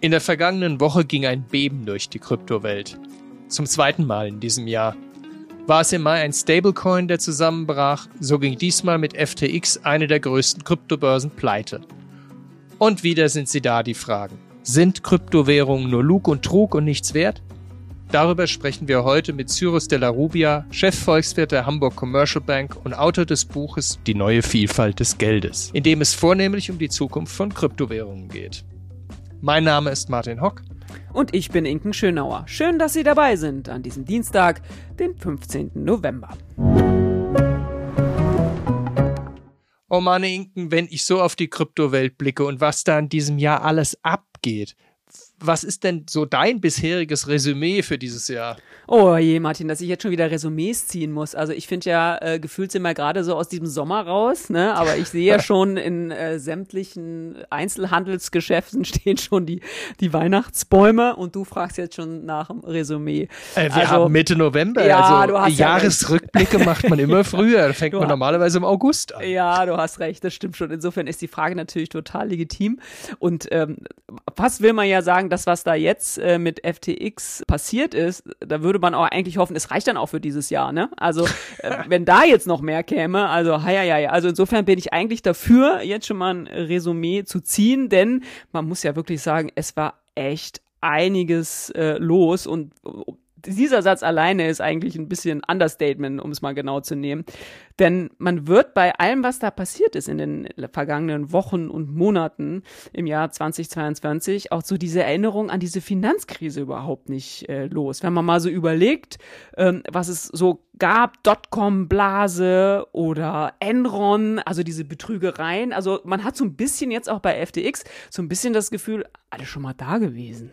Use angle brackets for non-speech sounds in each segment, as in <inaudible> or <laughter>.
In der vergangenen Woche ging ein Beben durch die Kryptowelt. Zum zweiten Mal in diesem Jahr. War es im Mai ein Stablecoin, der zusammenbrach, so ging diesmal mit FTX eine der größten Kryptobörsen pleite. Und wieder sind sie da, die Fragen. Sind Kryptowährungen nur Lug und Trug und nichts wert? Darüber sprechen wir heute mit Cyrus de la Rubia, Chefvolkswirt der Hamburg Commercial Bank und Autor des Buches Die neue Vielfalt des Geldes, in dem es vornehmlich um die Zukunft von Kryptowährungen geht. Mein Name ist Martin Hock. Und ich bin Inken Schönauer. Schön, dass Sie dabei sind an diesem Dienstag, den 15. November. Oh meine Inken, wenn ich so auf die Kryptowelt blicke und was da in diesem Jahr alles abgeht, was ist denn so dein bisheriges Resümee für dieses Jahr? Oh je, Martin, dass ich jetzt schon wieder Resümees ziehen muss. Also ich finde ja, äh, gefühlt sind wir gerade so aus diesem Sommer raus, ne? Aber ich sehe ja <laughs> schon in äh, sämtlichen Einzelhandelsgeschäften <laughs> stehen schon die, die Weihnachtsbäume und du fragst jetzt schon nach dem Resümee. Äh, wir also, haben Mitte November, ja, also du hast Jahresrückblicke ja macht man immer <laughs> früher. Da fängt du man normalerweise im August an. Ja, du hast recht, das stimmt schon. Insofern ist die Frage natürlich total legitim. Und ähm, was will man ja sagen, sagen, das, was da jetzt äh, mit FTX passiert ist, da würde man auch eigentlich hoffen, es reicht dann auch für dieses Jahr, ne? Also, äh, <laughs> wenn da jetzt noch mehr käme, also, ja, ja, ja. Also, insofern bin ich eigentlich dafür, jetzt schon mal ein Resümee zu ziehen, denn man muss ja wirklich sagen, es war echt einiges äh, los und dieser Satz alleine ist eigentlich ein bisschen Understatement, um es mal genau zu nehmen. Denn man wird bei allem, was da passiert ist in den vergangenen Wochen und Monaten im Jahr 2022, auch so diese Erinnerung an diese Finanzkrise überhaupt nicht äh, los. Wenn man mal so überlegt, ähm, was es so gab, Dotcom-Blase oder Enron, also diese Betrügereien. Also man hat so ein bisschen jetzt auch bei FTX so ein bisschen das Gefühl, alle schon mal da gewesen.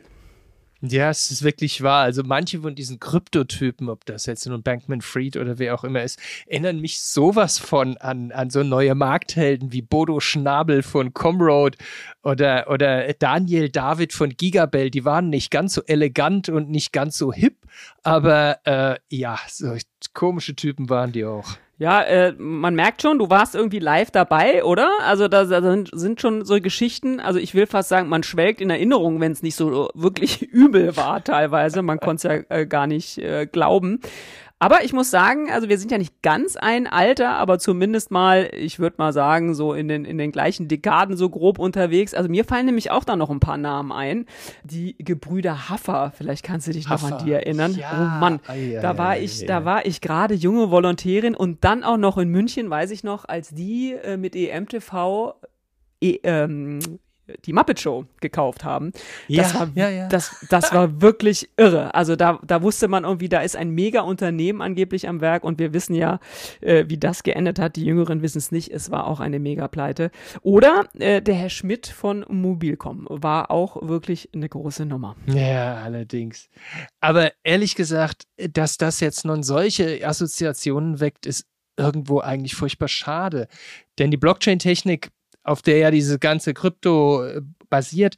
Ja, es ist wirklich wahr. Also manche von diesen Kryptotypen, ob das jetzt nun Bankman Fried oder wer auch immer ist, erinnern mich sowas von an, an so neue Markthelden wie Bodo Schnabel von Comroad oder, oder Daniel David von Gigabell. Die waren nicht ganz so elegant und nicht ganz so hip, aber äh, ja, so komische Typen waren die auch. Ja, äh, man merkt schon, du warst irgendwie live dabei, oder? Also da, da sind, schon so Geschichten, also ich will fast sagen, man schwelgt in Erinnerung, wenn es nicht so wirklich <laughs> übel war teilweise. Man konnte es ja äh, gar nicht äh, glauben. Aber ich muss sagen, also wir sind ja nicht ganz ein Alter, aber zumindest mal, ich würde mal sagen, so in den, in den gleichen Dekaden so grob unterwegs. Also mir fallen nämlich auch da noch ein paar Namen ein. Die Gebrüder Haffer, vielleicht kannst du dich Haffer. noch an die erinnern. Ja. Oh Mann, ai, ai, da war ai, ich, da war ich gerade junge Volontärin und dann auch noch in München, weiß ich noch, als die äh, mit EMTV e, ähm, die Muppet Show gekauft haben. Das ja, war, ja, ja. Das, das war <laughs> wirklich irre. Also da, da wusste man irgendwie, da ist ein mega Unternehmen angeblich am Werk und wir wissen ja, äh, wie das geendet hat. Die Jüngeren wissen es nicht. Es war auch eine mega Pleite. Oder äh, der Herr Schmidt von Mobilcom war auch wirklich eine große Nummer. Ja, allerdings. Aber ehrlich gesagt, dass das jetzt nun solche Assoziationen weckt, ist irgendwo eigentlich furchtbar schade. Denn die Blockchain-Technik auf der ja diese ganze Krypto äh, basiert,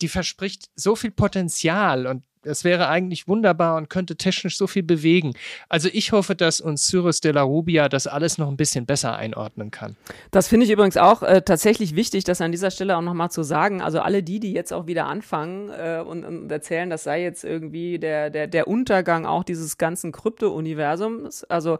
die verspricht so viel Potenzial und das wäre eigentlich wunderbar und könnte technisch so viel bewegen. Also ich hoffe, dass uns Cyrus de la Rubia das alles noch ein bisschen besser einordnen kann. Das finde ich übrigens auch äh, tatsächlich wichtig, das an dieser Stelle auch nochmal zu sagen. Also alle die, die jetzt auch wieder anfangen äh, und, und, erzählen, das sei jetzt irgendwie der, der, der Untergang auch dieses ganzen Krypto-Universums. Also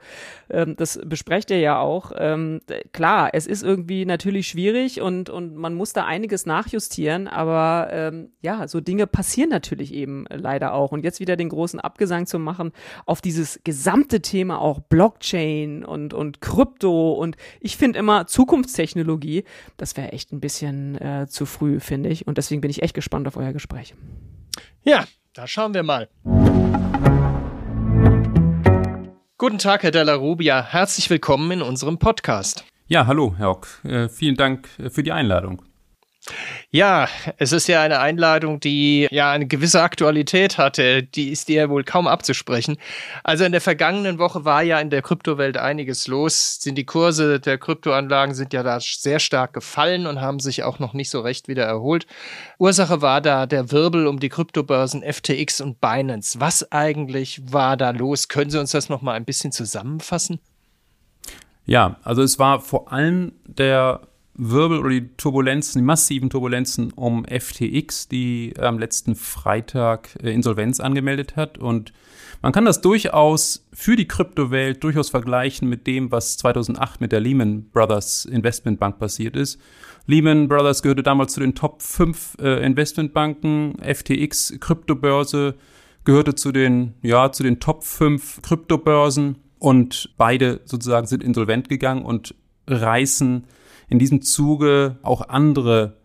ähm, das besprecht ihr ja auch. Ähm, klar, es ist irgendwie natürlich schwierig und, und man muss da einiges nachjustieren, aber ähm, ja, so Dinge passieren natürlich eben leider leider auch. Und jetzt wieder den großen Abgesang zu machen auf dieses gesamte Thema auch Blockchain und, und Krypto und ich finde immer Zukunftstechnologie, das wäre echt ein bisschen äh, zu früh, finde ich. Und deswegen bin ich echt gespannt auf euer Gespräch. Ja, da schauen wir mal. Guten Tag, Herr Della Rubia. Herzlich willkommen in unserem Podcast. Ja, hallo, Herr Ock. Äh, vielen Dank äh, für die Einladung. Ja, es ist ja eine Einladung, die ja eine gewisse Aktualität hatte. Die ist dir wohl kaum abzusprechen. Also in der vergangenen Woche war ja in der Kryptowelt einiges los. Sind die Kurse der Kryptoanlagen sind ja da sehr stark gefallen und haben sich auch noch nicht so recht wieder erholt. Ursache war da der Wirbel um die Kryptobörsen FTX und Binance. Was eigentlich war da los? Können Sie uns das noch mal ein bisschen zusammenfassen? Ja, also es war vor allem der Wirbel oder die Turbulenzen, die massiven Turbulenzen um FTX, die am letzten Freitag äh, Insolvenz angemeldet hat. Und man kann das durchaus für die Kryptowelt durchaus vergleichen mit dem, was 2008 mit der Lehman Brothers Investmentbank passiert ist. Lehman Brothers gehörte damals zu den Top 5 äh, Investmentbanken, FTX Kryptobörse gehörte zu den, ja, zu den Top 5 Kryptobörsen und beide sozusagen sind insolvent gegangen und reißen in diesem Zuge auch andere,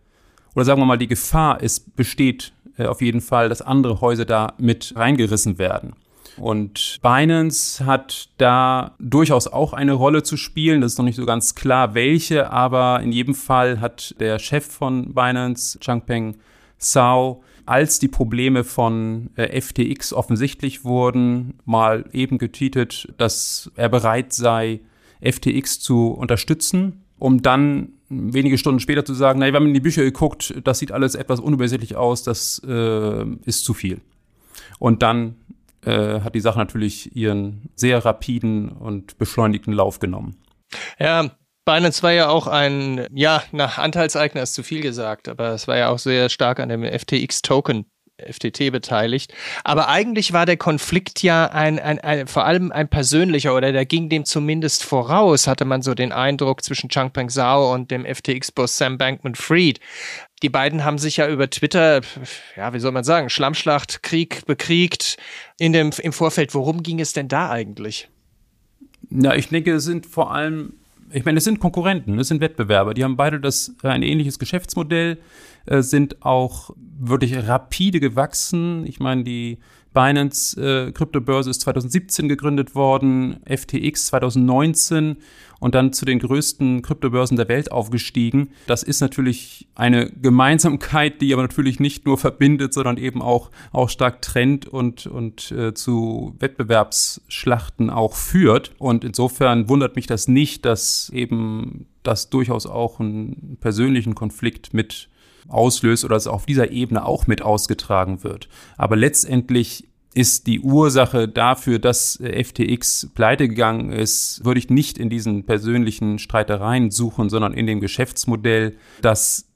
oder sagen wir mal, die Gefahr ist, besteht äh, auf jeden Fall, dass andere Häuser da mit reingerissen werden. Und Binance hat da durchaus auch eine Rolle zu spielen. Das ist noch nicht so ganz klar, welche, aber in jedem Fall hat der Chef von Binance, Changpeng Zhao, als die Probleme von äh, FTX offensichtlich wurden, mal eben getweetet, dass er bereit sei, FTX zu unterstützen, um dann wenige Stunden später zu sagen, naja, wir haben in die Bücher geguckt, das sieht alles etwas unübersichtlich aus, das äh, ist zu viel. Und dann äh, hat die Sache natürlich ihren sehr rapiden und beschleunigten Lauf genommen. Ja, Binance war ja auch ein, ja, nach Anteilseigner ist zu viel gesagt, aber es war ja auch sehr stark an dem FTX-Token FTT beteiligt. Aber eigentlich war der Konflikt ja ein, ein, ein, vor allem ein persönlicher oder der ging dem zumindest voraus, hatte man so den Eindruck zwischen Changpeng Zhao und dem FTX-Boss Sam Bankman-Fried. Die beiden haben sich ja über Twitter, ja, wie soll man sagen, Schlammschlacht, Krieg bekriegt in dem, im Vorfeld. Worum ging es denn da eigentlich? Ja, ich denke, es sind vor allem ich meine, es sind Konkurrenten, es sind Wettbewerber. Die haben beide das ein ähnliches Geschäftsmodell, äh, sind auch wirklich rapide gewachsen. Ich meine, die Binance äh, Kryptobörse ist 2017 gegründet worden, FTX 2019 und dann zu den größten Kryptobörsen der Welt aufgestiegen. Das ist natürlich eine Gemeinsamkeit, die aber natürlich nicht nur verbindet, sondern eben auch, auch stark trennt und, und äh, zu Wettbewerbsschlachten auch führt. Und insofern wundert mich das nicht, dass eben das durchaus auch einen persönlichen Konflikt mit auslöst oder es auf dieser Ebene auch mit ausgetragen wird. Aber letztendlich ist die Ursache dafür, dass FTX pleite gegangen ist, würde ich nicht in diesen persönlichen Streitereien suchen, sondern in dem Geschäftsmodell, das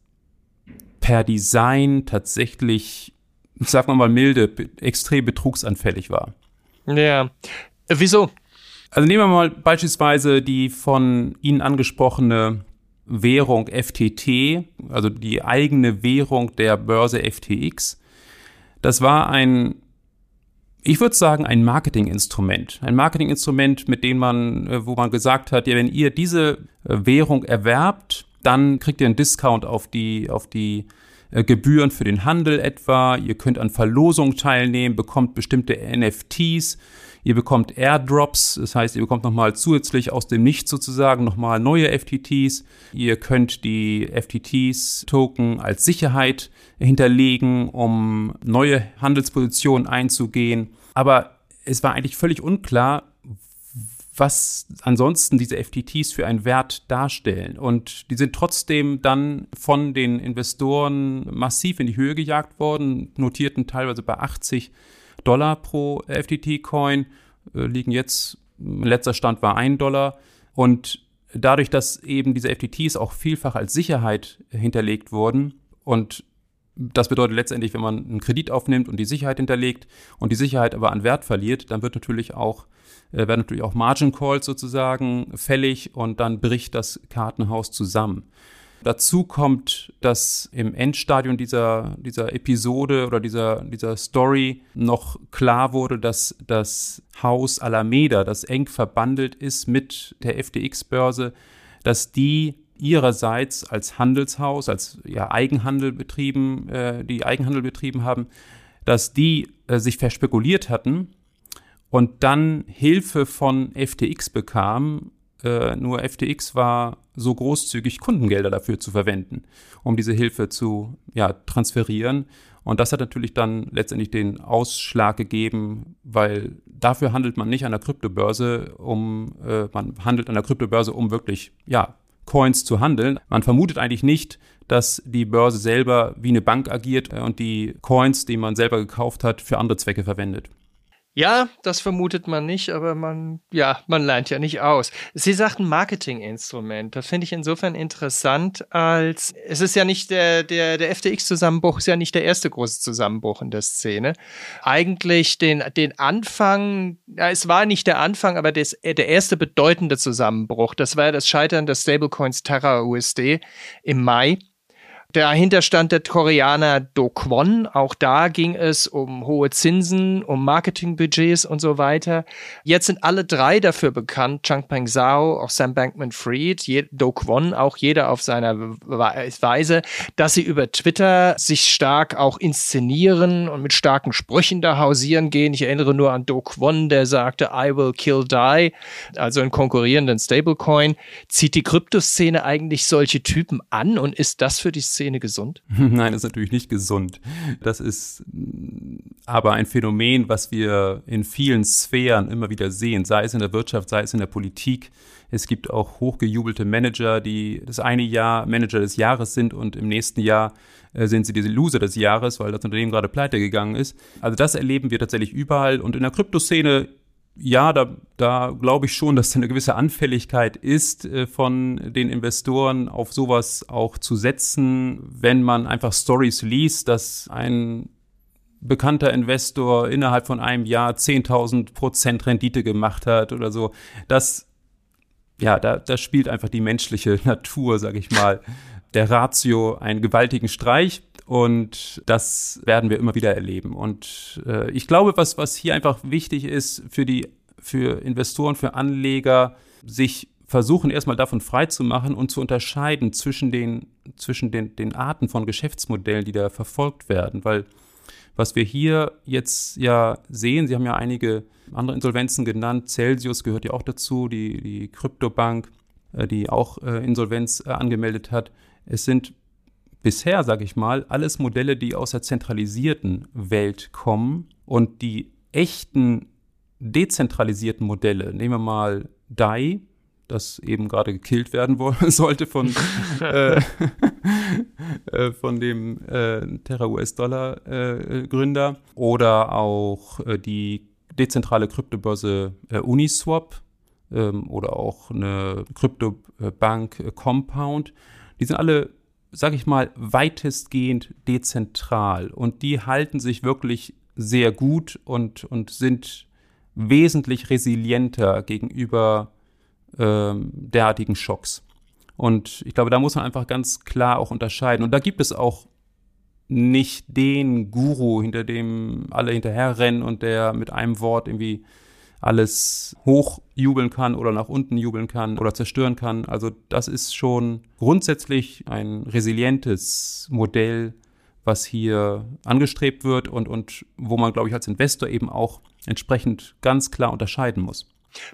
per Design tatsächlich, sagen wir mal milde, extrem betrugsanfällig war. Ja. Wieso? Also nehmen wir mal beispielsweise die von Ihnen angesprochene Währung FTT, also die eigene Währung der Börse FTX. Das war ein, ich würde sagen, ein Marketinginstrument. Ein Marketinginstrument, mit dem man, äh, wo man gesagt hat, ja, wenn ihr diese äh, Währung erwerbt, dann kriegt ihr einen Discount auf die, auf die äh, Gebühren für den Handel etwa. Ihr könnt an Verlosungen teilnehmen, bekommt bestimmte NFTs Ihr bekommt Airdrops, das heißt, ihr bekommt nochmal zusätzlich aus dem Nichts sozusagen nochmal neue FTTs. Ihr könnt die FTTs-Token als Sicherheit hinterlegen, um neue Handelspositionen einzugehen. Aber es war eigentlich völlig unklar, was ansonsten diese FTTs für einen Wert darstellen. Und die sind trotzdem dann von den Investoren massiv in die Höhe gejagt worden, notierten teilweise bei 80 Dollar pro FTT-Coin, äh, liegen jetzt, letzter Stand war ein Dollar. Und dadurch, dass eben diese FTTs auch vielfach als Sicherheit hinterlegt wurden und das bedeutet letztendlich, wenn man einen Kredit aufnimmt und die Sicherheit hinterlegt und die Sicherheit aber an Wert verliert, dann wird natürlich auch, äh, werden natürlich auch Margin Calls sozusagen fällig und dann bricht das Kartenhaus zusammen. Dazu kommt, dass im Endstadium dieser, dieser Episode oder dieser, dieser Story noch klar wurde, dass das Haus Alameda, das eng verbandelt ist mit der FTX-Börse, dass die ihrerseits als Handelshaus, als ja, Eigenhandel betrieben, äh, die Eigenhandel betrieben haben, dass die äh, sich verspekuliert hatten und dann Hilfe von FTX bekamen, äh, nur FTX war so großzügig, Kundengelder dafür zu verwenden, um diese Hilfe zu ja, transferieren. Und das hat natürlich dann letztendlich den Ausschlag gegeben, weil dafür handelt man nicht an der Kryptobörse, um äh, man handelt an der Kryptobörse, um wirklich ja Coins zu handeln. Man vermutet eigentlich nicht, dass die Börse selber wie eine Bank agiert und die Coins, die man selber gekauft hat, für andere Zwecke verwendet. Ja, das vermutet man nicht, aber man, ja, man lernt ja nicht aus. Sie sagten Marketinginstrument. Das finde ich insofern interessant, als es ist ja nicht der, der, der FTX-Zusammenbruch ist ja nicht der erste große Zusammenbruch in der Szene. Eigentlich den, den Anfang, ja, es war nicht der Anfang, aber des, der erste bedeutende Zusammenbruch. Das war ja das Scheitern des Stablecoins Terra USD im Mai Dahinter stand der Koreaner Do Kwon. Auch da ging es um hohe Zinsen, um Marketingbudgets und so weiter. Jetzt sind alle drei dafür bekannt, Changpeng Zhao, auch Sam Bankman-Fried, Do Kwon, auch jeder auf seiner Weise, dass sie über Twitter sich stark auch inszenieren und mit starken Sprüchen da hausieren gehen. Ich erinnere nur an Do Kwon, der sagte, I will kill die, also einen konkurrierenden Stablecoin. Zieht die Kryptoszene eigentlich solche Typen an und ist das für die Szene Szene gesund? <laughs> Nein, das ist natürlich nicht gesund. Das ist aber ein Phänomen, was wir in vielen Sphären immer wieder sehen, sei es in der Wirtschaft, sei es in der Politik. Es gibt auch hochgejubelte Manager, die das eine Jahr Manager des Jahres sind und im nächsten Jahr äh, sind sie diese Loser des Jahres, weil das Unternehmen gerade pleite gegangen ist. Also das erleben wir tatsächlich überall und in der Kryptoszene ja, da, da glaube ich schon, dass da eine gewisse Anfälligkeit ist, äh, von den Investoren auf sowas auch zu setzen, wenn man einfach Stories liest, dass ein bekannter Investor innerhalb von einem Jahr 10.000 Prozent Rendite gemacht hat oder so. Das, ja, da, da spielt einfach die menschliche <laughs> Natur, sag ich mal, der Ratio einen gewaltigen Streich. Und das werden wir immer wieder erleben. Und äh, ich glaube, was, was hier einfach wichtig ist für die, für Investoren, für Anleger, sich versuchen erstmal davon frei zu machen und zu unterscheiden zwischen den, zwischen den, den Arten von Geschäftsmodellen, die da verfolgt werden. Weil was wir hier jetzt ja sehen, Sie haben ja einige andere Insolvenzen genannt, Celsius gehört ja auch dazu, die, die Kryptobank, äh, die auch äh, Insolvenz äh, angemeldet hat. Es sind bisher, sage ich mal, alles Modelle, die aus der zentralisierten Welt kommen und die echten dezentralisierten Modelle, nehmen wir mal DAI, das eben gerade gekillt werden <laughs> sollte von, <laughs> äh, <laughs> äh, von dem äh, Terra US-Dollar-Gründer äh, oder auch äh, die dezentrale Kryptobörse äh, Uniswap ähm, oder auch eine Kryptobank Compound. Die sind alle sage ich mal, weitestgehend dezentral. Und die halten sich wirklich sehr gut und, und sind wesentlich resilienter gegenüber ähm, derartigen Schocks. Und ich glaube, da muss man einfach ganz klar auch unterscheiden. Und da gibt es auch nicht den Guru, hinter dem alle hinterherrennen und der mit einem Wort irgendwie alles hochjubeln kann oder nach unten jubeln kann oder zerstören kann. Also das ist schon grundsätzlich ein resilientes Modell, was hier angestrebt wird und, und wo man, glaube ich, als Investor eben auch entsprechend ganz klar unterscheiden muss.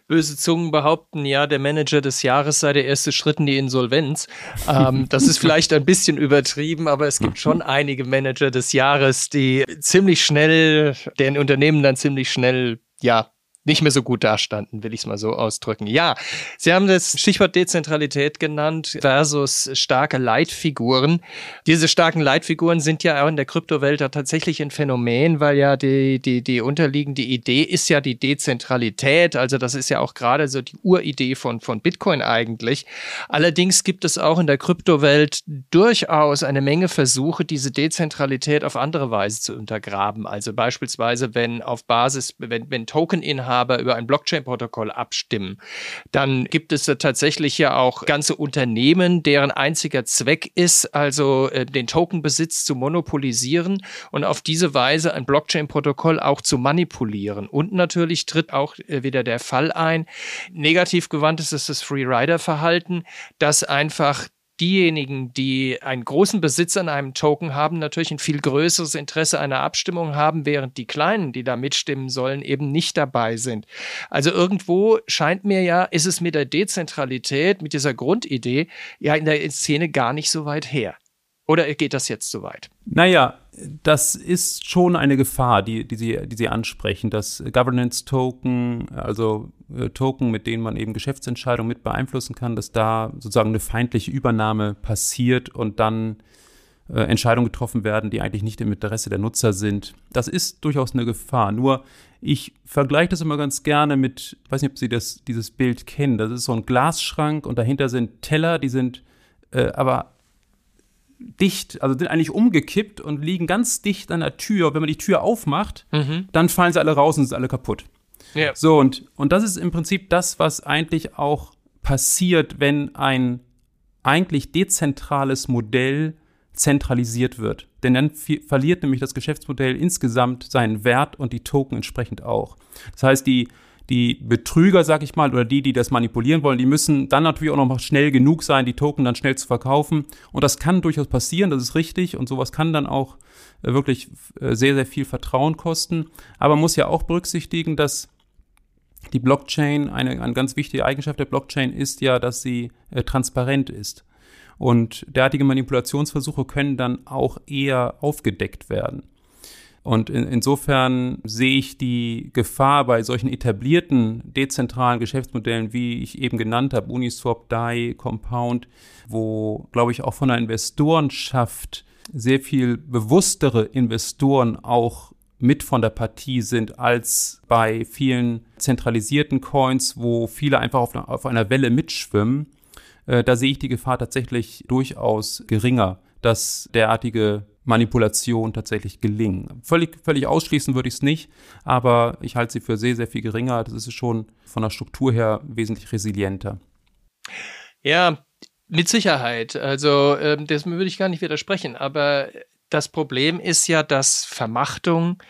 Böse Zungen behaupten, ja, der Manager des Jahres sei der erste Schritt in die Insolvenz. Ähm, <laughs> das ist vielleicht ein bisschen übertrieben, aber es gibt schon einige Manager des Jahres, die ziemlich schnell, deren Unternehmen dann ziemlich schnell, ja, nicht mehr so gut dastanden, will ich es mal so ausdrücken. Ja, Sie haben das Stichwort Dezentralität genannt versus starke Leitfiguren. Diese starken Leitfiguren sind ja auch in der Kryptowelt tatsächlich ein Phänomen, weil ja die, die, die unterliegende Idee ist ja die Dezentralität. Also das ist ja auch gerade so die Uridee von, von Bitcoin eigentlich. Allerdings gibt es auch in der Kryptowelt durchaus eine Menge Versuche, diese Dezentralität auf andere Weise zu untergraben. Also beispielsweise, wenn auf Basis, wenn, wenn Tokeninhaber Inhaber über ein Blockchain-Protokoll abstimmen. Dann gibt es tatsächlich ja auch ganze Unternehmen, deren einziger Zweck ist, also äh, den Tokenbesitz zu monopolisieren und auf diese Weise ein Blockchain-Protokoll auch zu manipulieren. Und natürlich tritt auch äh, wieder der Fall ein, negativ gewandt ist es das Free-Rider-Verhalten, dass einfach diejenigen, die einen großen Besitz an einem Token haben, natürlich ein viel größeres Interesse einer Abstimmung haben, während die Kleinen, die da mitstimmen sollen, eben nicht dabei sind. Also irgendwo scheint mir ja, ist es mit der Dezentralität, mit dieser Grundidee, ja in der Szene gar nicht so weit her. Oder geht das jetzt so weit? Naja, das ist schon eine Gefahr, die, die, Sie, die Sie ansprechen, dass Governance-Token, also äh, Token, mit denen man eben Geschäftsentscheidungen mit beeinflussen kann, dass da sozusagen eine feindliche Übernahme passiert und dann äh, Entscheidungen getroffen werden, die eigentlich nicht im Interesse der Nutzer sind. Das ist durchaus eine Gefahr. Nur ich vergleiche das immer ganz gerne mit, ich weiß nicht, ob Sie das, dieses Bild kennen. Das ist so ein Glasschrank und dahinter sind Teller, die sind äh, aber dicht, also sind eigentlich umgekippt und liegen ganz dicht an der Tür. Wenn man die Tür aufmacht, mhm. dann fallen sie alle raus und sind alle kaputt. Ja. So, und, und das ist im Prinzip das, was eigentlich auch passiert, wenn ein eigentlich dezentrales Modell zentralisiert wird. Denn dann verliert nämlich das Geschäftsmodell insgesamt seinen Wert und die Token entsprechend auch. Das heißt, die, die Betrüger, sag ich mal, oder die, die das manipulieren wollen, die müssen dann natürlich auch noch mal schnell genug sein, die Token dann schnell zu verkaufen. Und das kann durchaus passieren, das ist richtig. Und sowas kann dann auch äh, wirklich äh, sehr, sehr viel Vertrauen kosten. Aber man muss ja auch berücksichtigen, dass die Blockchain, eine, eine ganz wichtige Eigenschaft der Blockchain ist ja, dass sie äh, transparent ist. Und derartige Manipulationsversuche können dann auch eher aufgedeckt werden. Und in, insofern sehe ich die Gefahr bei solchen etablierten dezentralen Geschäftsmodellen, wie ich eben genannt habe, Uniswap, DAI, Compound, wo, glaube ich, auch von der Investorenschaft sehr viel bewusstere Investoren auch mit von der Partie sind als bei vielen zentralisierten Coins, wo viele einfach auf, auf einer Welle mitschwimmen. Äh, da sehe ich die Gefahr tatsächlich durchaus geringer, dass derartige Manipulation tatsächlich gelingen. Völlig, völlig ausschließen würde ich es nicht, aber ich halte sie für sehr, sehr viel geringer. Das ist schon von der Struktur her wesentlich resilienter. Ja, mit Sicherheit. Also ähm, das würde ich gar nicht widersprechen. Aber das Problem ist ja, dass Vermachtung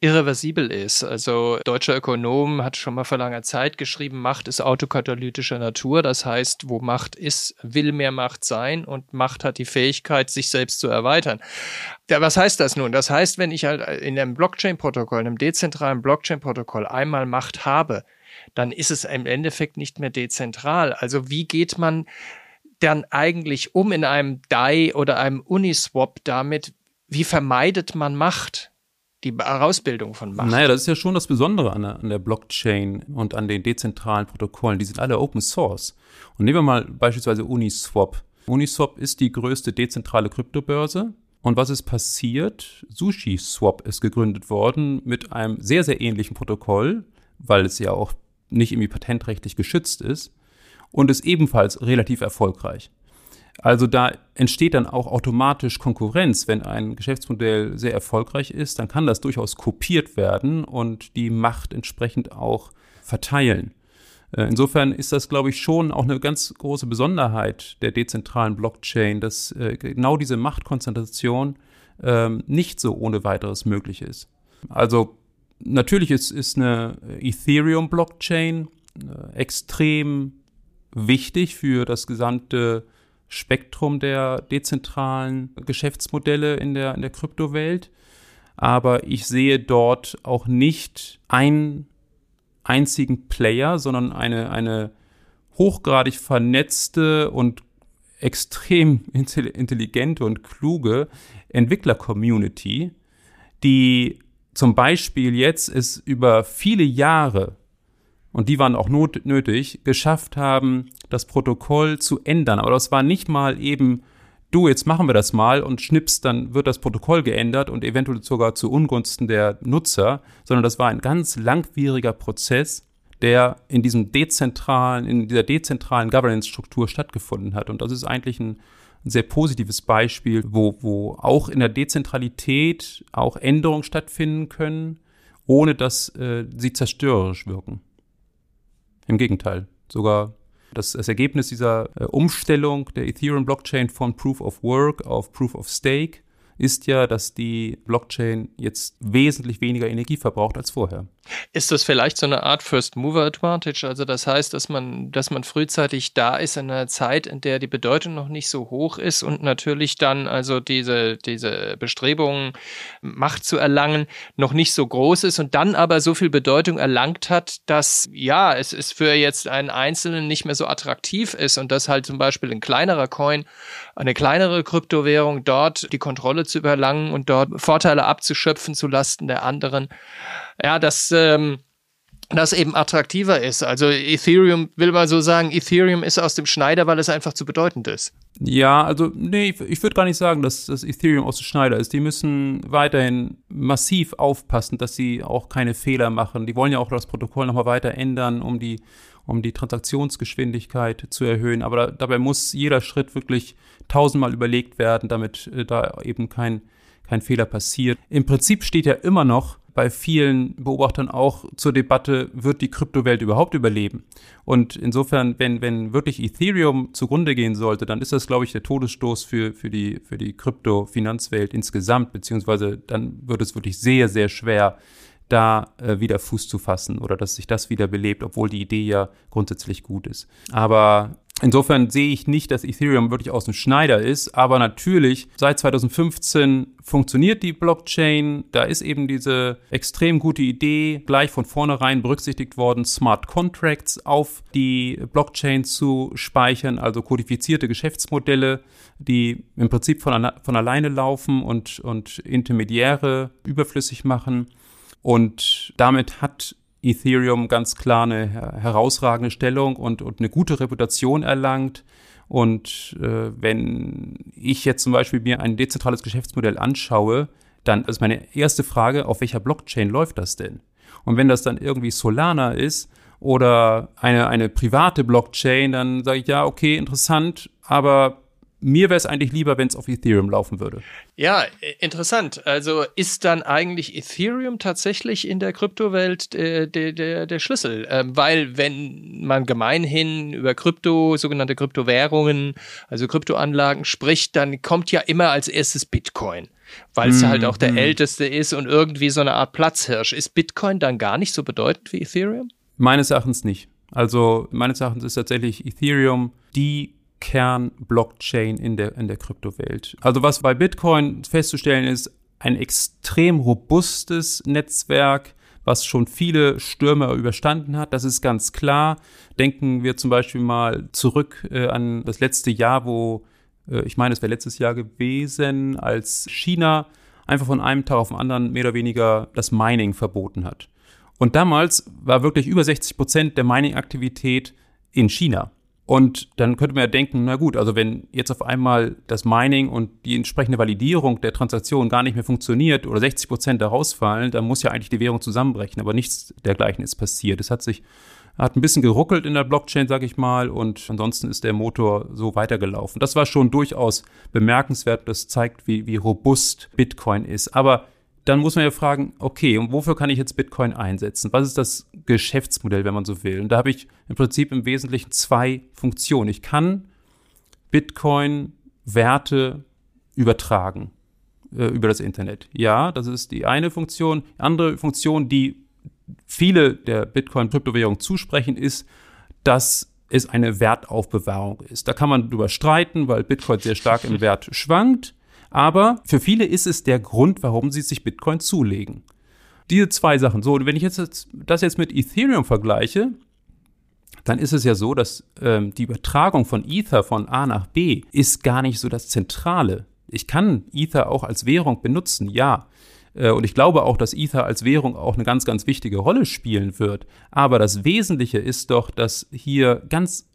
irreversibel ist. Also deutscher Ökonom hat schon mal vor langer Zeit geschrieben, Macht ist autokatalytischer Natur. Das heißt, wo Macht ist, will mehr Macht sein und Macht hat die Fähigkeit, sich selbst zu erweitern. Ja, was heißt das nun? Das heißt, wenn ich halt in einem Blockchain-Protokoll, einem dezentralen Blockchain-Protokoll einmal Macht habe, dann ist es im Endeffekt nicht mehr dezentral. Also wie geht man dann eigentlich um in einem DAI oder einem Uniswap damit, wie vermeidet man Macht? Die Herausbildung von Macht. Naja, das ist ja schon das Besondere an der, an der, Blockchain und an den dezentralen Protokollen. Die sind alle Open Source. Und nehmen wir mal beispielsweise Uniswap. Uniswap ist die größte dezentrale Kryptobörse. Und was ist passiert? SushiSwap ist gegründet worden mit einem sehr, sehr ähnlichen Protokoll, weil es ja auch nicht irgendwie patentrechtlich geschützt ist und ist ebenfalls relativ erfolgreich. Also da entsteht dann auch automatisch Konkurrenz. Wenn ein Geschäftsmodell sehr erfolgreich ist, dann kann das durchaus kopiert werden und die Macht entsprechend auch verteilen. Äh, insofern ist das, glaube ich, schon auch eine ganz große Besonderheit der dezentralen Blockchain, dass äh, genau diese Machtkonzentration ähm, nicht so ohne weiteres möglich ist. Also natürlich ist, ist eine Ethereum-Blockchain äh, extrem wichtig für das gesamte Spektrum der dezentralen Geschäftsmodelle in der, in der Kryptowelt. Aber ich sehe dort auch nicht einen einzigen Player, sondern eine, eine hochgradig vernetzte und extrem intelligente und kluge Entwickler-Community, die zum Beispiel jetzt es über viele Jahre und die waren auch not nötig, geschafft haben, das Protokoll zu ändern. Aber das war nicht mal eben, du, jetzt machen wir das mal und schnippst, dann wird das Protokoll geändert und eventuell sogar zu Ungunsten der Nutzer, sondern das war ein ganz langwieriger Prozess, der in diesem dezentralen, in dieser dezentralen Governance-Struktur stattgefunden hat. Und das ist eigentlich ein, ein sehr positives Beispiel, wo, wo auch in der Dezentralität auch Änderungen stattfinden können, ohne dass äh, sie zerstörerisch wirken. Im Gegenteil, sogar das, das Ergebnis dieser äh, Umstellung der Ethereum-Blockchain von Proof of Work auf Proof of Stake ist ja, dass die Blockchain jetzt wesentlich weniger Energie verbraucht als vorher. Ist das vielleicht so eine Art First Mover Advantage? Also das heißt, dass man, dass man frühzeitig da ist in einer Zeit, in der die Bedeutung noch nicht so hoch ist und natürlich dann also diese, diese Bestrebungen, Macht zu erlangen, noch nicht so groß ist und dann aber so viel Bedeutung erlangt hat, dass ja, es ist für jetzt einen Einzelnen nicht mehr so attraktiv ist und dass halt zum Beispiel ein kleinerer Coin, eine kleinere Kryptowährung dort die Kontrolle zu überlangen und dort Vorteile abzuschöpfen zu Lasten der anderen ja, das ähm, das eben attraktiver ist. Also Ethereum, will man so sagen, Ethereum ist aus dem Schneider, weil es einfach zu bedeutend ist. Ja, also nee, ich, ich würde gar nicht sagen, dass das Ethereum aus dem Schneider ist. Die müssen weiterhin massiv aufpassen, dass sie auch keine Fehler machen. Die wollen ja auch das Protokoll nochmal weiter ändern, um die, um die Transaktionsgeschwindigkeit zu erhöhen. Aber da, dabei muss jeder Schritt wirklich tausendmal überlegt werden, damit äh, da eben kein, kein Fehler passiert. Im Prinzip steht ja immer noch bei vielen Beobachtern auch zur Debatte, wird die Kryptowelt überhaupt überleben? Und insofern, wenn, wenn wirklich Ethereum zugrunde gehen sollte, dann ist das, glaube ich, der Todesstoß für, für die, für die Krypto-Finanzwelt insgesamt, beziehungsweise dann wird es wirklich sehr, sehr schwer, da äh, wieder Fuß zu fassen oder dass sich das wieder belebt, obwohl die Idee ja grundsätzlich gut ist. Aber Insofern sehe ich nicht, dass Ethereum wirklich aus dem Schneider ist, aber natürlich seit 2015 funktioniert die Blockchain. Da ist eben diese extrem gute Idee gleich von vornherein berücksichtigt worden, Smart Contracts auf die Blockchain zu speichern, also kodifizierte Geschäftsmodelle, die im Prinzip von, von alleine laufen und, und Intermediäre überflüssig machen. Und damit hat Ethereum ganz klar eine herausragende Stellung und, und eine gute Reputation erlangt. Und äh, wenn ich jetzt zum Beispiel mir ein dezentrales Geschäftsmodell anschaue, dann ist meine erste Frage, auf welcher Blockchain läuft das denn? Und wenn das dann irgendwie Solana ist oder eine, eine private Blockchain, dann sage ich ja, okay, interessant, aber mir wäre es eigentlich lieber, wenn es auf Ethereum laufen würde. Ja, interessant. Also ist dann eigentlich Ethereum tatsächlich in der Kryptowelt äh, der, der, der Schlüssel? Ähm, weil wenn man gemeinhin über Krypto, sogenannte Kryptowährungen, also Kryptoanlagen spricht, dann kommt ja immer als erstes Bitcoin. Weil es mm, halt auch der mm. älteste ist und irgendwie so eine Art Platzhirsch. Ist Bitcoin dann gar nicht so bedeutend wie Ethereum? Meines Erachtens nicht. Also meines Erachtens ist tatsächlich Ethereum die Kern-Blockchain in der, in der Kryptowelt. Also was bei Bitcoin festzustellen ist, ein extrem robustes Netzwerk, was schon viele Stürme überstanden hat. Das ist ganz klar. Denken wir zum Beispiel mal zurück äh, an das letzte Jahr, wo, äh, ich meine, es wäre letztes Jahr gewesen, als China einfach von einem Tag auf den anderen mehr oder weniger das Mining verboten hat. Und damals war wirklich über 60 Prozent der Mining-Aktivität in China. Und dann könnte man ja denken, na gut, also wenn jetzt auf einmal das Mining und die entsprechende Validierung der Transaktion gar nicht mehr funktioniert oder 60 Prozent daraus fallen, dann muss ja eigentlich die Währung zusammenbrechen. Aber nichts dergleichen ist passiert. Es hat sich hat ein bisschen geruckelt in der Blockchain, sag ich mal, und ansonsten ist der Motor so weitergelaufen. Das war schon durchaus bemerkenswert. Das zeigt, wie, wie robust Bitcoin ist. Aber dann muss man ja fragen, okay, und wofür kann ich jetzt Bitcoin einsetzen? Was ist das Geschäftsmodell, wenn man so will? Und da habe ich im Prinzip im Wesentlichen zwei Funktionen. Ich kann Bitcoin Werte übertragen äh, über das Internet. Ja, das ist die eine Funktion. Andere Funktion, die viele der Bitcoin-Kryptowährungen zusprechen, ist, dass es eine Wertaufbewahrung ist. Da kann man drüber streiten, weil Bitcoin sehr stark im Wert schwankt. Aber für viele ist es der Grund, warum sie sich Bitcoin zulegen. Diese zwei Sachen. So, wenn ich jetzt das jetzt mit Ethereum vergleiche, dann ist es ja so, dass ähm, die Übertragung von Ether von A nach B ist gar nicht so das Zentrale. Ich kann Ether auch als Währung benutzen, ja. Äh, und ich glaube auch, dass Ether als Währung auch eine ganz, ganz wichtige Rolle spielen wird. Aber das Wesentliche ist doch, dass hier ganz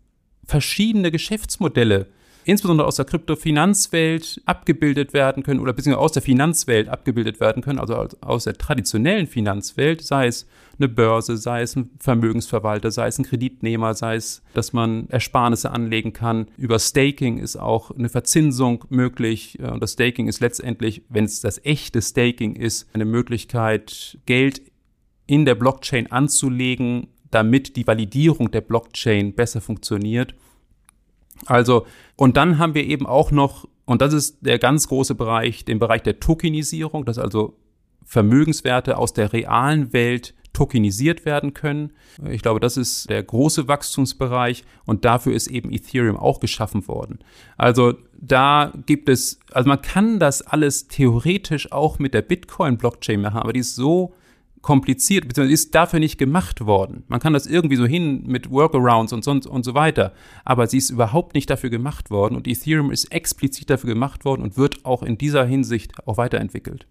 verschiedene Geschäftsmodelle insbesondere aus der Kryptofinanzwelt abgebildet werden können oder beziehungsweise aus der Finanzwelt abgebildet werden können, also aus der traditionellen Finanzwelt, sei es eine Börse, sei es ein Vermögensverwalter, sei es ein Kreditnehmer, sei es, dass man Ersparnisse anlegen kann. Über Staking ist auch eine Verzinsung möglich. Und das Staking ist letztendlich, wenn es das echte Staking ist, eine Möglichkeit, Geld in der Blockchain anzulegen, damit die Validierung der Blockchain besser funktioniert. Also, und dann haben wir eben auch noch, und das ist der ganz große Bereich, den Bereich der Tokenisierung, dass also Vermögenswerte aus der realen Welt tokenisiert werden können. Ich glaube, das ist der große Wachstumsbereich und dafür ist eben Ethereum auch geschaffen worden. Also da gibt es, also man kann das alles theoretisch auch mit der Bitcoin-Blockchain machen, aber die ist so kompliziert, beziehungsweise ist dafür nicht gemacht worden. Man kann das irgendwie so hin mit Workarounds und so, und so weiter, aber sie ist überhaupt nicht dafür gemacht worden und Ethereum ist explizit dafür gemacht worden und wird auch in dieser Hinsicht auch weiterentwickelt.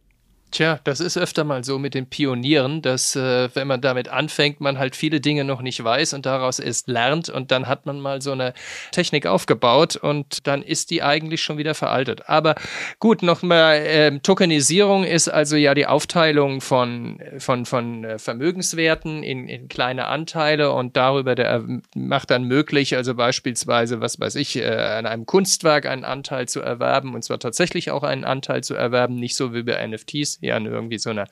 Tja, das ist öfter mal so mit den Pionieren, dass äh, wenn man damit anfängt, man halt viele Dinge noch nicht weiß und daraus erst lernt und dann hat man mal so eine Technik aufgebaut und dann ist die eigentlich schon wieder veraltet. Aber gut, nochmal, äh, Tokenisierung ist also ja die Aufteilung von, von, von äh, Vermögenswerten in, in kleine Anteile und darüber der, äh, macht dann möglich, also beispielsweise, was weiß ich, äh, an einem Kunstwerk einen Anteil zu erwerben und zwar tatsächlich auch einen Anteil zu erwerben, nicht so wie bei NFTs ja irgendwie so eine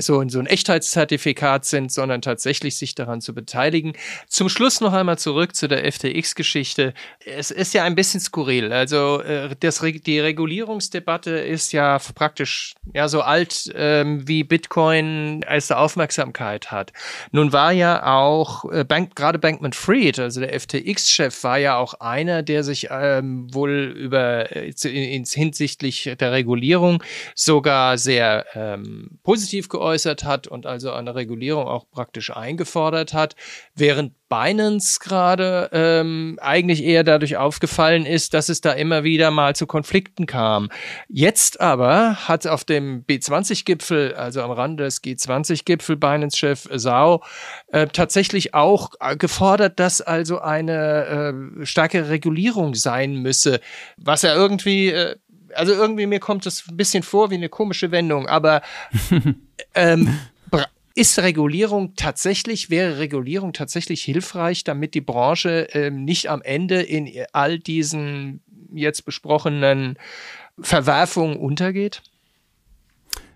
so, so ein Echtheitszertifikat sind, sondern tatsächlich sich daran zu beteiligen. Zum Schluss noch einmal zurück zu der FTX-Geschichte. Es ist ja ein bisschen skurril. Also äh, das, die Regulierungsdebatte ist ja praktisch ja so alt ähm, wie Bitcoin als er Aufmerksamkeit hat. Nun war ja auch äh, Bank, gerade Bankman Fried, also der FTX-Chef, war ja auch einer, der sich ähm, wohl über äh, ins hinsichtlich der Regulierung sogar sehr sehr ähm, positiv geäußert hat und also eine Regulierung auch praktisch eingefordert hat, während Binance gerade ähm, eigentlich eher dadurch aufgefallen ist, dass es da immer wieder mal zu Konflikten kam. Jetzt aber hat auf dem B20-Gipfel, also am Rande des G20-Gipfel, Binance-Chef Sao äh, tatsächlich auch äh, gefordert, dass also eine äh, starke Regulierung sein müsse, was er irgendwie äh, also irgendwie mir kommt es ein bisschen vor wie eine komische Wendung, aber <laughs> ähm, ist Regulierung tatsächlich, wäre Regulierung tatsächlich hilfreich, damit die Branche ähm, nicht am Ende in all diesen jetzt besprochenen Verwerfungen untergeht?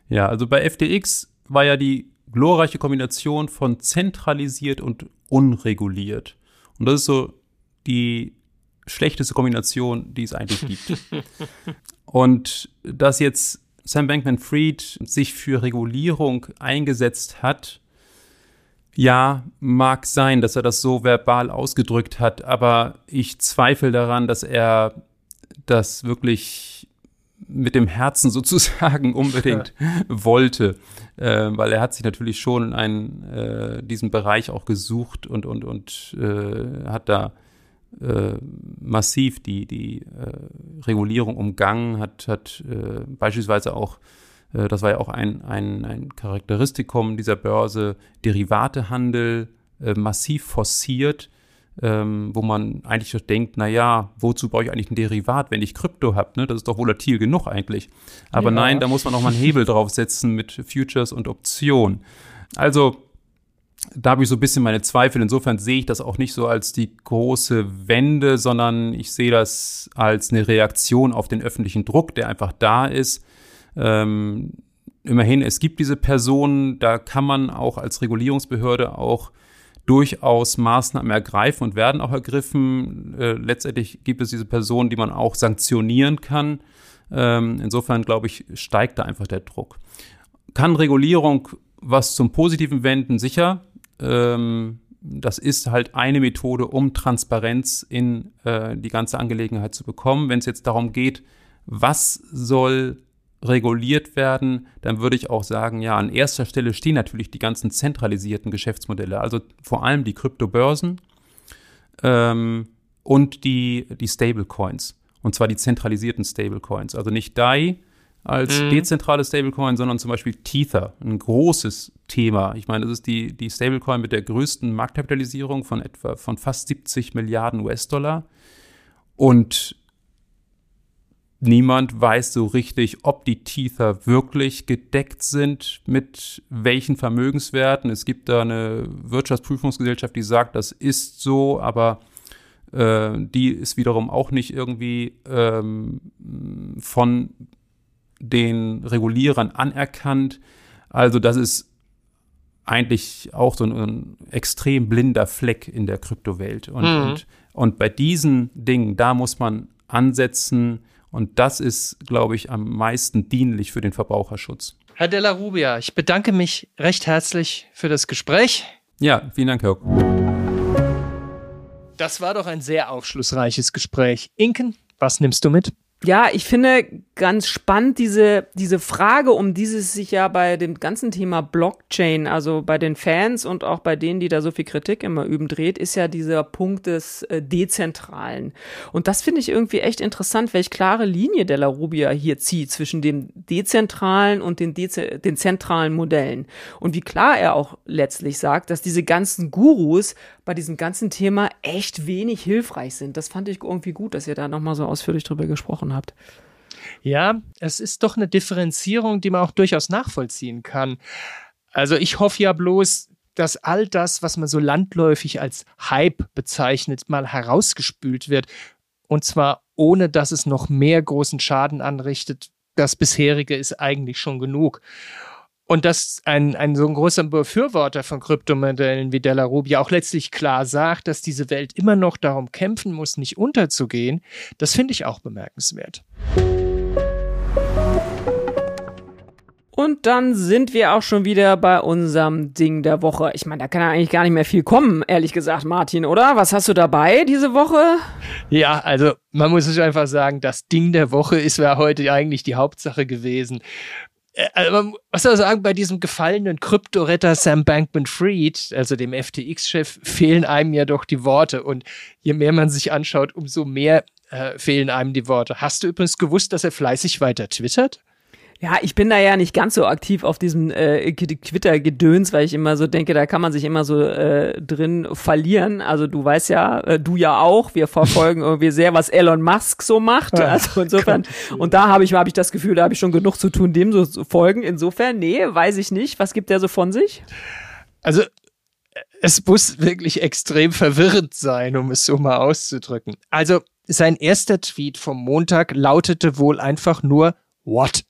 Ja, also bei FTX war ja die glorreiche Kombination von zentralisiert und unreguliert. Und das ist so die schlechteste Kombination, die es eigentlich gibt. <laughs> Und dass jetzt Sam Bankman-Fried sich für Regulierung eingesetzt hat, ja, mag sein, dass er das so verbal ausgedrückt hat, aber ich zweifle daran, dass er das wirklich mit dem Herzen <laughs> sozusagen unbedingt wollte, äh, weil er hat sich natürlich schon einen, äh, diesen Bereich auch gesucht und, und, und äh, hat da äh, massiv die, die äh, Regulierung umgangen, hat, hat äh, beispielsweise auch, äh, das war ja auch ein, ein, ein Charakteristikum dieser Börse, Derivatehandel äh, massiv forciert, ähm, wo man eigentlich doch denkt, na ja, wozu brauche ich eigentlich ein Derivat, wenn ich Krypto habe? Ne? Das ist doch volatil genug eigentlich. Aber ja. nein, da muss man auch mal einen Hebel draufsetzen mit Futures und Optionen. Also da habe ich so ein bisschen meine Zweifel. Insofern sehe ich das auch nicht so als die große Wende, sondern ich sehe das als eine Reaktion auf den öffentlichen Druck, der einfach da ist. Ähm, immerhin, es gibt diese Personen, da kann man auch als Regulierungsbehörde auch durchaus Maßnahmen ergreifen und werden auch ergriffen. Äh, letztendlich gibt es diese Personen, die man auch sanktionieren kann. Ähm, insofern, glaube ich, steigt da einfach der Druck. Kann Regulierung was zum Positiven wenden? Sicher. Ähm, das ist halt eine Methode, um Transparenz in äh, die ganze Angelegenheit zu bekommen. Wenn es jetzt darum geht, was soll reguliert werden, dann würde ich auch sagen, ja, an erster Stelle stehen natürlich die ganzen zentralisierten Geschäftsmodelle, also vor allem die Kryptobörsen ähm, und die, die Stablecoins. Und zwar die zentralisierten Stablecoins. Also nicht DAI, als mhm. dezentrale Stablecoin, sondern zum Beispiel Tether, ein großes Thema. Ich meine, das ist die, die Stablecoin mit der größten Marktkapitalisierung von etwa von fast 70 Milliarden US-Dollar. Und niemand weiß so richtig, ob die Tether wirklich gedeckt sind mit welchen Vermögenswerten. Es gibt da eine Wirtschaftsprüfungsgesellschaft, die sagt, das ist so, aber äh, die ist wiederum auch nicht irgendwie ähm, von den Regulierern anerkannt. Also das ist eigentlich auch so ein, ein extrem blinder Fleck in der Kryptowelt. Und, mhm. und, und bei diesen Dingen, da muss man ansetzen. Und das ist, glaube ich, am meisten dienlich für den Verbraucherschutz. Herr Della Rubia, ich bedanke mich recht herzlich für das Gespräch. Ja, vielen Dank, Herr. Das war doch ein sehr aufschlussreiches Gespräch. Inken, was nimmst du mit? Ja, ich finde ganz spannend, diese, diese Frage, um dieses sich ja bei dem ganzen Thema Blockchain, also bei den Fans und auch bei denen, die da so viel Kritik immer üben, dreht, ist ja dieser Punkt des äh, Dezentralen. Und das finde ich irgendwie echt interessant, welche klare Linie Della Rubia hier zieht zwischen dem dezentralen und den, Dez den zentralen Modellen. Und wie klar er auch letztlich sagt, dass diese ganzen Gurus bei diesem ganzen Thema echt wenig hilfreich sind. Das fand ich irgendwie gut, dass ihr da nochmal so ausführlich drüber gesprochen habt. Ja, es ist doch eine Differenzierung, die man auch durchaus nachvollziehen kann. Also ich hoffe ja bloß, dass all das, was man so landläufig als Hype bezeichnet, mal herausgespült wird. Und zwar ohne, dass es noch mehr großen Schaden anrichtet. Das bisherige ist eigentlich schon genug. Und dass ein, ein so ein großer Befürworter von Kryptomodellen wie Della Rubia auch letztlich klar sagt, dass diese Welt immer noch darum kämpfen muss, nicht unterzugehen, das finde ich auch bemerkenswert. Und dann sind wir auch schon wieder bei unserem Ding der Woche. Ich meine, da kann ja eigentlich gar nicht mehr viel kommen, ehrlich gesagt, Martin, oder? Was hast du dabei diese Woche? Ja, also man muss sich einfach sagen, das Ding der Woche ist ja heute eigentlich die Hauptsache gewesen. Äh, also was soll ich sagen, bei diesem gefallenen Kryptoretter Sam Bankman-Fried, also dem FTX-Chef, fehlen einem ja doch die Worte. Und je mehr man sich anschaut, umso mehr äh, fehlen einem die Worte. Hast du übrigens gewusst, dass er fleißig weiter twittert? Ja, ich bin da ja nicht ganz so aktiv auf diesem äh, Twitter-Gedöns, weil ich immer so denke, da kann man sich immer so äh, drin verlieren. Also du weißt ja, äh, du ja auch, wir verfolgen irgendwie sehr, was Elon Musk so macht. Also insofern, und da habe ich, hab ich das Gefühl, da habe ich schon genug zu tun, dem so zu folgen. Insofern, nee, weiß ich nicht. Was gibt der so von sich? Also es muss wirklich extrem verwirrend sein, um es so mal auszudrücken. Also sein erster Tweet vom Montag lautete wohl einfach nur What?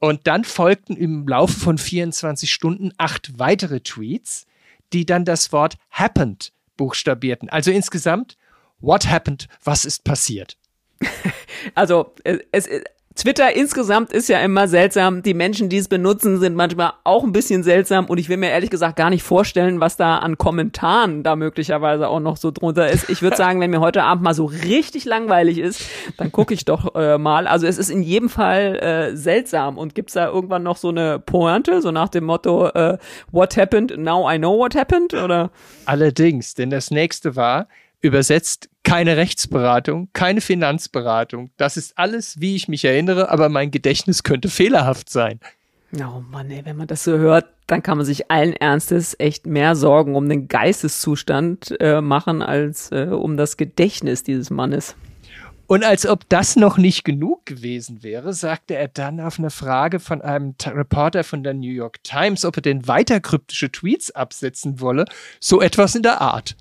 Und dann folgten im Laufe von 24 Stunden acht weitere Tweets, die dann das Wort happened buchstabierten. Also insgesamt, what happened, was ist passiert? <laughs> Also es, Twitter insgesamt ist ja immer seltsam. Die Menschen, die es benutzen, sind manchmal auch ein bisschen seltsam. Und ich will mir ehrlich gesagt gar nicht vorstellen, was da an Kommentaren da möglicherweise auch noch so drunter ist. Ich würde <laughs> sagen, wenn mir heute Abend mal so richtig langweilig ist, dann gucke ich doch äh, mal. Also es ist in jedem Fall äh, seltsam. Und gibt's da irgendwann noch so eine Pointe, so nach dem Motto, äh, what happened? Now I know what happened? Oder? Allerdings, denn das nächste war, übersetzt keine Rechtsberatung, keine Finanzberatung. Das ist alles, wie ich mich erinnere, aber mein Gedächtnis könnte fehlerhaft sein. Oh Mann, ey, wenn man das so hört, dann kann man sich allen Ernstes echt mehr Sorgen um den Geisteszustand äh, machen, als äh, um das Gedächtnis dieses Mannes. Und als ob das noch nicht genug gewesen wäre, sagte er dann auf eine Frage von einem Reporter von der New York Times, ob er denn weiter kryptische Tweets absetzen wolle, so etwas in der Art.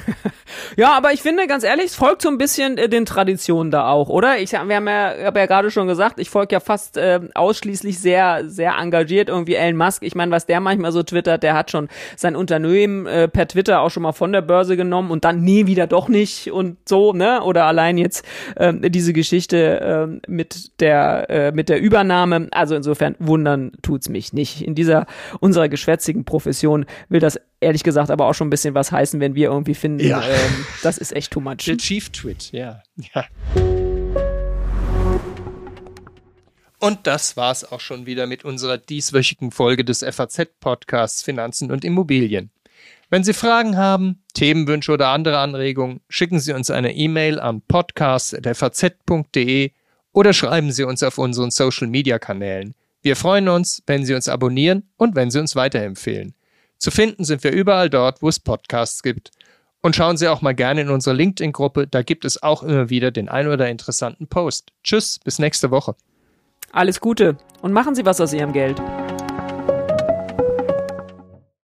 <laughs> ja, aber ich finde, ganz ehrlich, es folgt so ein bisschen äh, den Traditionen da auch, oder? Ich, wir haben ja, hab ja gerade schon gesagt, ich folge ja fast äh, ausschließlich sehr, sehr engagiert irgendwie Elon Musk. Ich meine, was der manchmal so twittert, der hat schon sein Unternehmen äh, per Twitter auch schon mal von der Börse genommen und dann nie wieder doch nicht und so, ne? Oder allein jetzt äh, diese Geschichte äh, mit der äh, mit der Übernahme. Also insofern wundern tut's mich nicht. In dieser unserer geschwätzigen Profession will das ehrlich gesagt aber auch schon ein bisschen was heißen, wenn wir irgendwie finden, ja. ähm, das ist echt too much. Der Chief Twit, ja. ja. Und das war's auch schon wieder mit unserer dieswöchigen Folge des FAZ-Podcasts Finanzen und Immobilien. Wenn Sie Fragen haben, Themenwünsche oder andere Anregungen, schicken Sie uns eine E-Mail an podcast.faz.de oder schreiben Sie uns auf unseren Social-Media-Kanälen. Wir freuen uns, wenn Sie uns abonnieren und wenn Sie uns weiterempfehlen. Zu finden sind wir überall dort, wo es Podcasts gibt. Und schauen Sie auch mal gerne in unsere LinkedIn-Gruppe, da gibt es auch immer wieder den ein oder interessanten Post. Tschüss, bis nächste Woche. Alles Gute und machen Sie was aus Ihrem Geld.